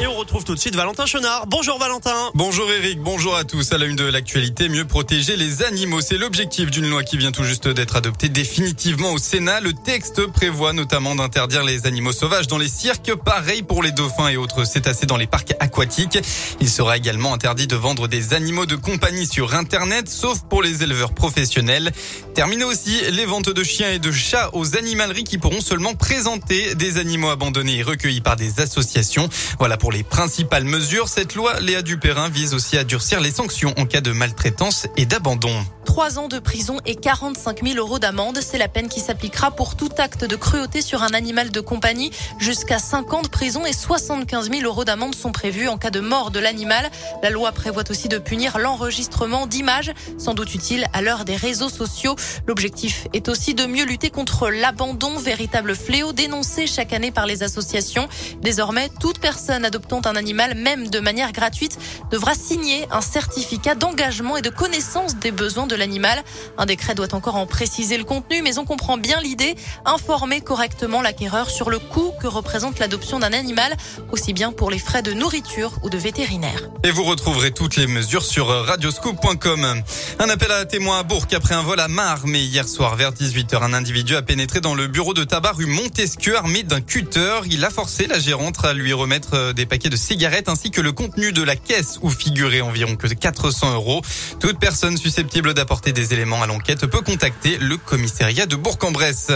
Et on retrouve tout de suite Valentin Chenard. Bonjour Valentin. Bonjour Eric, bonjour à tous. À la une de l'actualité, mieux protéger les animaux. C'est l'objectif d'une loi qui vient tout juste d'être adoptée définitivement au Sénat. Le texte prévoit notamment d'interdire les animaux sauvages dans les cirques, pareil pour les dauphins et autres cétacés dans les parcs aquatiques. Il sera également interdit de vendre des animaux de compagnie sur Internet, sauf pour les éleveurs professionnels. Terminé aussi les ventes de chiens et de chats aux animaleries qui pourront seulement présenter des animaux abandonnés et recueillis par des associations. Voilà pour pour les principales mesures. Cette loi, Léa Dupérin, vise aussi à durcir les sanctions en cas de maltraitance et d'abandon. Trois ans de prison et 45 000 euros d'amende. C'est la peine qui s'appliquera pour tout acte de cruauté sur un animal de compagnie. Jusqu'à 5 ans de prison et 75 000 euros d'amende sont prévus en cas de mort de l'animal. La loi prévoit aussi de punir l'enregistrement d'images, sans doute utile à l'heure des réseaux sociaux. L'objectif est aussi de mieux lutter contre l'abandon, véritable fléau dénoncé chaque année par les associations. Désormais, toute personne adoptée adoptant un animal, même de manière gratuite, devra signer un certificat d'engagement et de connaissance des besoins de l'animal. Un décret doit encore en préciser le contenu, mais on comprend bien l'idée, informer correctement l'acquéreur sur le coût que représente l'adoption d'un animal, aussi bien pour les frais de nourriture ou de vétérinaire. Et vous retrouverez toutes les mesures sur radioscoop.com. Un appel à témoins à Bourg après un vol à mais hier soir vers 18h. Un individu a pénétré dans le bureau de tabac rue Montesquieu armé d'un cutter. Il a forcé la gérante à lui remettre des paquets de cigarettes ainsi que le contenu de la caisse où figurait environ que 400 euros. Toute personne susceptible d'apporter des éléments à l'enquête peut contacter le commissariat de Bourg-en-Bresse.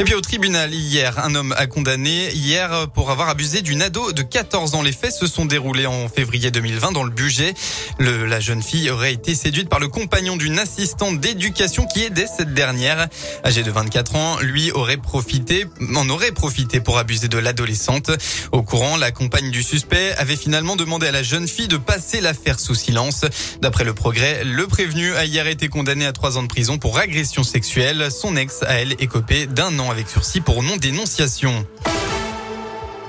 Et puis au tribunal, hier, un homme a condamné hier pour avoir abusé d'une ado de 14 ans. Les faits se sont déroulés en février 2020 dans le budget. Le, la jeune fille aurait été séduite par le compagnon d'une assistante d'éducation qui aidait cette dernière. Âgé de 24 ans, lui aurait profité, en aurait profité pour abuser de l'adolescente. Au courant, la compagne du suspect avait finalement demandé à la jeune fille de passer l'affaire sous silence. D'après le progrès, le prévenu a hier été condamné à trois ans de prison pour agression sexuelle. Son ex, a elle, écopé d'un an avec sursis pour non-dénonciation.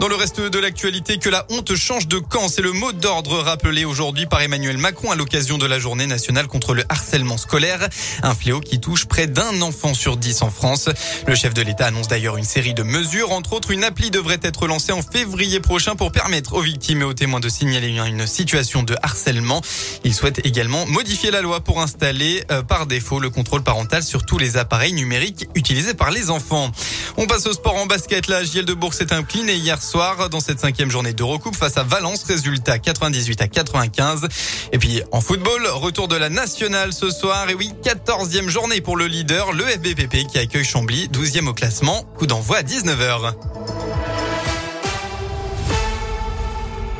Dans le reste de l'actualité, que la honte change de camp, c'est le mot d'ordre rappelé aujourd'hui par Emmanuel Macron à l'occasion de la journée nationale contre le harcèlement scolaire, un fléau qui touche près d'un enfant sur dix en France. Le chef de l'État annonce d'ailleurs une série de mesures, entre autres une appli devrait être lancée en février prochain pour permettre aux victimes et aux témoins de signaler une situation de harcèlement. Il souhaite également modifier la loi pour installer euh, par défaut le contrôle parental sur tous les appareils numériques utilisés par les enfants. On passe au sport en basket. La JL de Bourg s'est inclinée hier dans cette cinquième journée d'Eurocoupe face à Valence. Résultat 98 à 95. Et puis en football, retour de la nationale ce soir. Et oui, 14e journée pour le leader, le FBPP qui accueille Chambly, 12e au classement. Coup d'envoi à 19h.